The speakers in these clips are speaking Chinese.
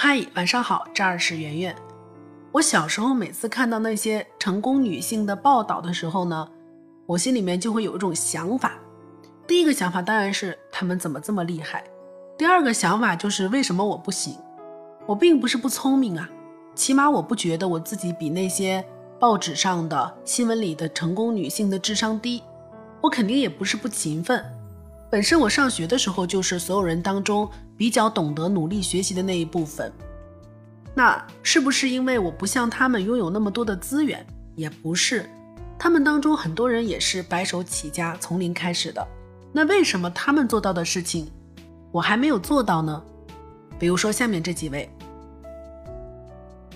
嗨，晚上好，这儿是圆圆。我小时候每次看到那些成功女性的报道的时候呢，我心里面就会有一种想法。第一个想法当然是她们怎么这么厉害，第二个想法就是为什么我不行？我并不是不聪明啊，起码我不觉得我自己比那些报纸上的新闻里的成功女性的智商低。我肯定也不是不勤奋，本身我上学的时候就是所有人当中。比较懂得努力学习的那一部分，那是不是因为我不像他们拥有那么多的资源？也不是，他们当中很多人也是白手起家，从零开始的。那为什么他们做到的事情，我还没有做到呢？比如说下面这几位，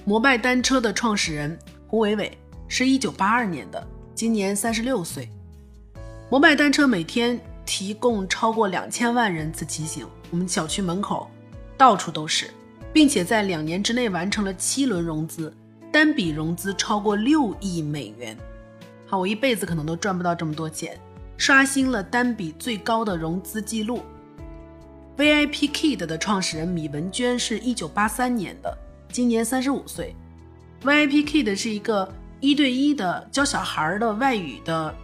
摩拜单车的创始人胡伟伟是一九八二年的，今年三十六岁。摩拜单车每天提供超过两千万人次骑行。我们小区门口到处都是，并且在两年之内完成了七轮融资，单笔融资超过六亿美元。好，我一辈子可能都赚不到这么多钱，刷新了单笔最高的融资记录。VIP Kid 的创始人米文娟是一九八三年的，今年三十五岁。VIP Kid 是一个一对一的教小孩的外语的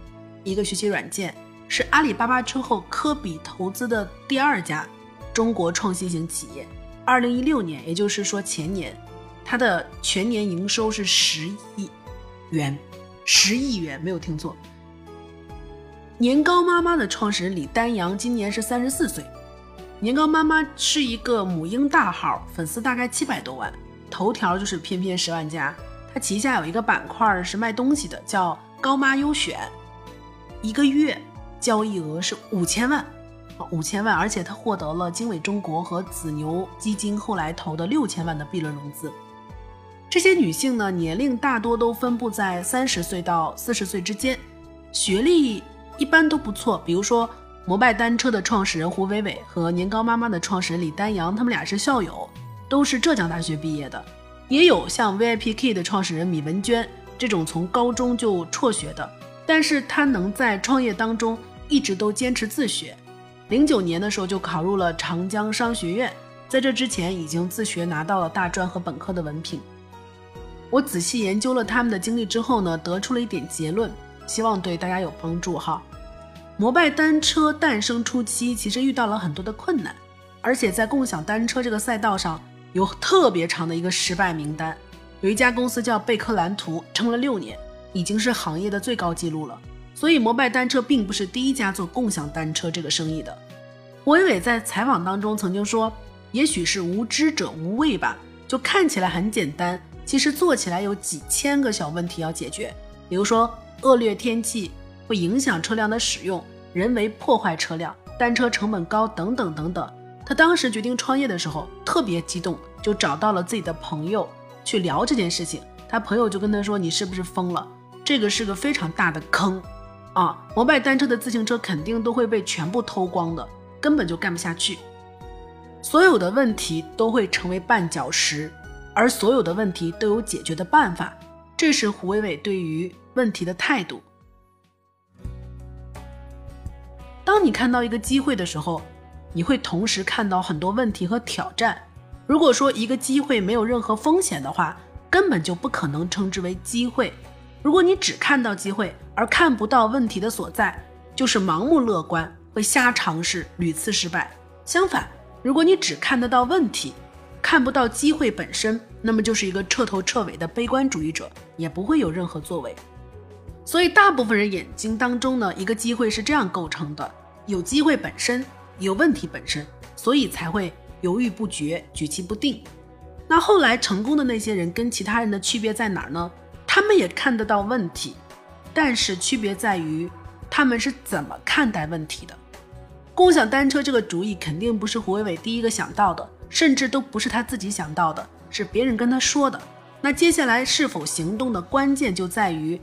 一个学习软件，是阿里巴巴之后科比投资的第二家。中国创新型企业，二零一六年，也就是说前年，它的全年营收是十亿元，十亿元没有听错。年糕妈妈的创始人李丹阳今年是三十四岁，年糕妈妈是一个母婴大号，粉丝大概七百多万，头条就是偏偏十万加。它旗下有一个板块是卖东西的，叫高妈优选，一个月交易额是五千万。五千万，而且他获得了经纬中国和紫牛基金后来投的六千万的 B 轮融资。这些女性呢，年龄大多都分布在三十岁到四十岁之间，学历一般都不错。比如说，摩拜单车的创始人胡伟伟和年糕妈妈的创始人李丹阳，他们俩是校友，都是浙江大学毕业的。也有像 VIPK 的创始人米文娟这种从高中就辍学的，但是她能在创业当中一直都坚持自学。零九年的时候就考入了长江商学院，在这之前已经自学拿到了大专和本科的文凭。我仔细研究了他们的经历之后呢，得出了一点结论，希望对大家有帮助哈。摩拜单车诞生初期其实遇到了很多的困难，而且在共享单车这个赛道上有特别长的一个失败名单。有一家公司叫贝克蓝图，撑了六年，已经是行业的最高纪录了。所以，摩拜单车并不是第一家做共享单车这个生意的。胡伟伟在采访当中曾经说：“也许是无知者无畏吧，就看起来很简单，其实做起来有几千个小问题要解决。比如说，恶劣天气会影响车辆的使用，人为破坏车辆，单车成本高等等等等。”他当时决定创业的时候特别激动，就找到了自己的朋友去聊这件事情。他朋友就跟他说：“你是不是疯了？这个是个非常大的坑。”啊，摩拜单车的自行车肯定都会被全部偷光的，根本就干不下去。所有的问题都会成为绊脚石，而所有的问题都有解决的办法。这是胡伟伟对于问题的态度。当你看到一个机会的时候，你会同时看到很多问题和挑战。如果说一个机会没有任何风险的话，根本就不可能称之为机会。如果你只看到机会而看不到问题的所在，就是盲目乐观，会瞎尝试，屡次失败。相反，如果你只看得到问题，看不到机会本身，那么就是一个彻头彻尾的悲观主义者，也不会有任何作为。所以，大部分人眼睛当中呢，一个机会是这样构成的：有机会本身，有问题本身，所以才会犹豫不决，举棋不定。那后来成功的那些人跟其他人的区别在哪儿呢？他们也看得到问题，但是区别在于他们是怎么看待问题的。共享单车这个主意肯定不是胡伟伟第一个想到的，甚至都不是他自己想到的，是别人跟他说的。那接下来是否行动的关键就在于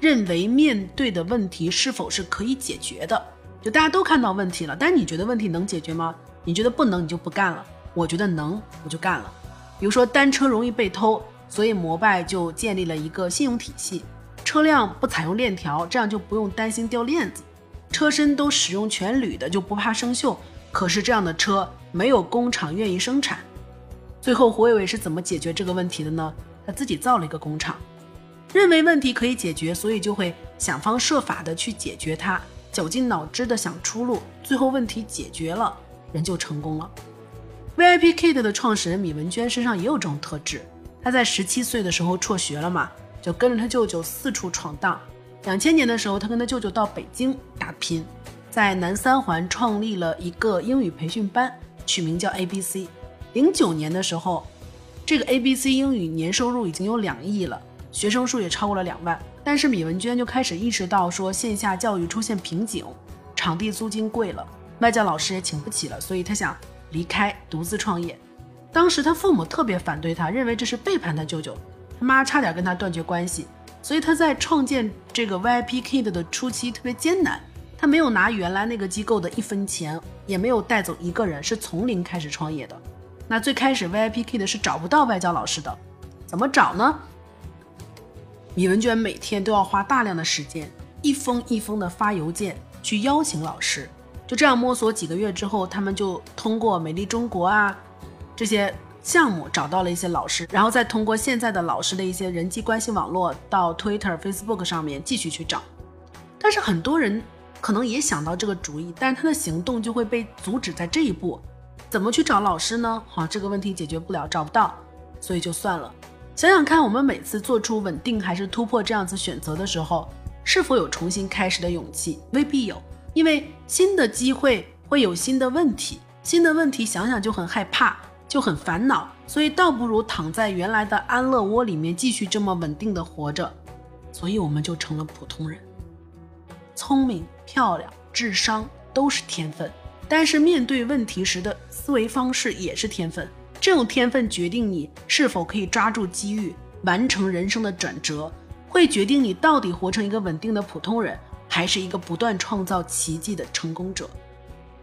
认为面对的问题是否是可以解决的。就大家都看到问题了，但你觉得问题能解决吗？你觉得不能，你就不干了。我觉得能，我就干了。比如说单车容易被偷。所以摩拜就建立了一个信用体系，车辆不采用链条，这样就不用担心掉链子；车身都使用全铝的，就不怕生锈。可是这样的车没有工厂愿意生产。最后胡伟伟是怎么解决这个问题的呢？他自己造了一个工厂，认为问题可以解决，所以就会想方设法的去解决它，绞尽脑汁的想出路，最后问题解决了，人就成功了。VIP Kid 的创始人米文娟身上也有这种特质，他在十七岁的时候辍学了嘛，就跟着他舅舅四处闯荡。两千年的时候，他跟他舅舅到北京打拼，在南三环创立了一个英语培训班，取名叫 ABC。零九年的时候。这个 A B C 英语年收入已经有两亿了，学生数也超过了两万。但是米文娟就开始意识到说线下教育出现瓶颈，场地租金贵了，外教老师也请不起了，所以他想离开独自创业。当时他父母特别反对他，认为这是背叛他舅舅，他妈差点跟他断绝关系。所以他在创建这个 VIP Kid 的初期特别艰难，他没有拿原来那个机构的一分钱，也没有带走一个人，是从零开始创业的。那最开始 VIP Kid 是找不到外教老师的，怎么找呢？米文娟每天都要花大量的时间，一封一封的发邮件去邀请老师。就这样摸索几个月之后，他们就通过美丽中国啊这些项目找到了一些老师，然后再通过现在的老师的一些人际关系网络到 Twitter、Facebook 上面继续去找。但是很多人可能也想到这个主意，但是他的行动就会被阻止在这一步。怎么去找老师呢？好，这个问题解决不了，找不到，所以就算了。想想看，我们每次做出稳定还是突破这样子选择的时候，是否有重新开始的勇气？未必有，因为新的机会会有新的问题，新的问题想想就很害怕，就很烦恼，所以倒不如躺在原来的安乐窝里面继续这么稳定的活着。所以我们就成了普通人。聪明、漂亮、智商都是天分。但是面对问题时的思维方式也是天分，这种天分决定你是否可以抓住机遇，完成人生的转折，会决定你到底活成一个稳定的普通人，还是一个不断创造奇迹的成功者。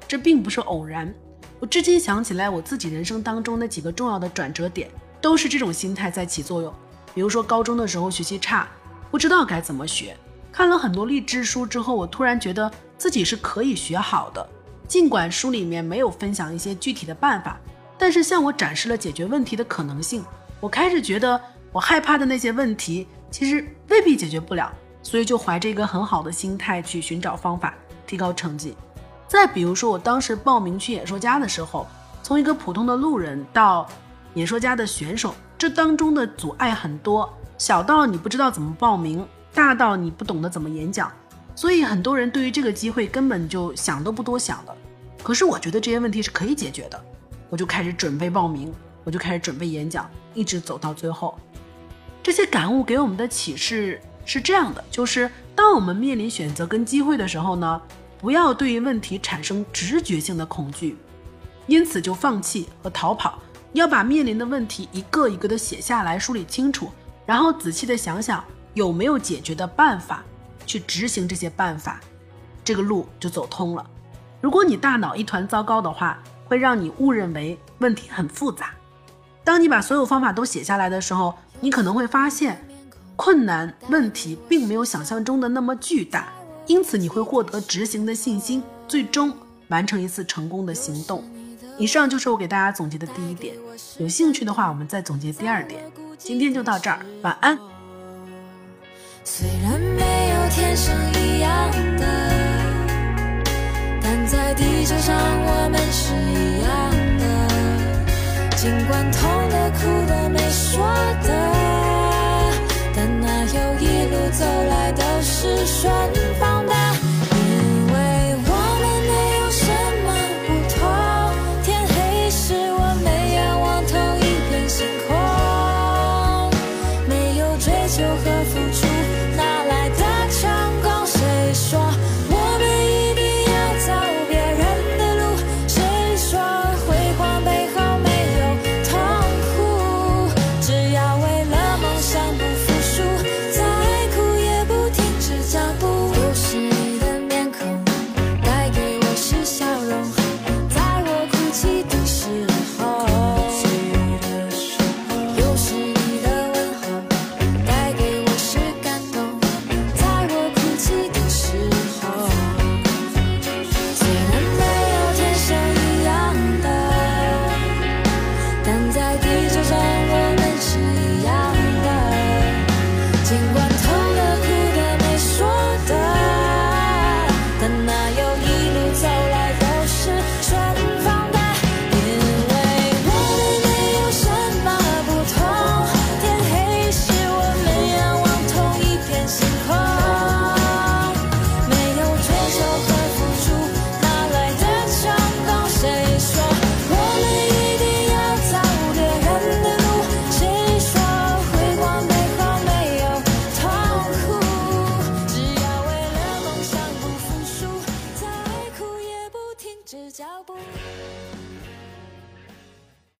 这并不是偶然。我至今想起来，我自己人生当中那几个重要的转折点，都是这种心态在起作用。比如说高中的时候学习差，不知道该怎么学，看了很多励志书之后，我突然觉得自己是可以学好的。尽管书里面没有分享一些具体的办法，但是向我展示了解决问题的可能性。我开始觉得我害怕的那些问题其实未必解决不了，所以就怀着一个很好的心态去寻找方法提高成绩。再比如说，我当时报名去演说家的时候，从一个普通的路人到演说家的选手，这当中的阻碍很多，小到你不知道怎么报名，大到你不懂得怎么演讲。所以很多人对于这个机会根本就想都不多想的，可是我觉得这些问题是可以解决的，我就开始准备报名，我就开始准备演讲，一直走到最后。这些感悟给我们的启示是这样的：就是当我们面临选择跟机会的时候呢，不要对于问题产生直觉性的恐惧，因此就放弃和逃跑，要把面临的问题一个一个的写下来，梳理清楚，然后仔细的想想有没有解决的办法。去执行这些办法，这个路就走通了。如果你大脑一团糟糕的话，会让你误认为问题很复杂。当你把所有方法都写下来的时候，你可能会发现困难问题并没有想象中的那么巨大，因此你会获得执行的信心，最终完成一次成功的行动。以上就是我给大家总结的第一点。有兴趣的话，我们再总结第二点。今天就到这儿，晚安。虽然没有天生一样的，但在地球上我们是一样的。尽管痛的、哭的、没说的。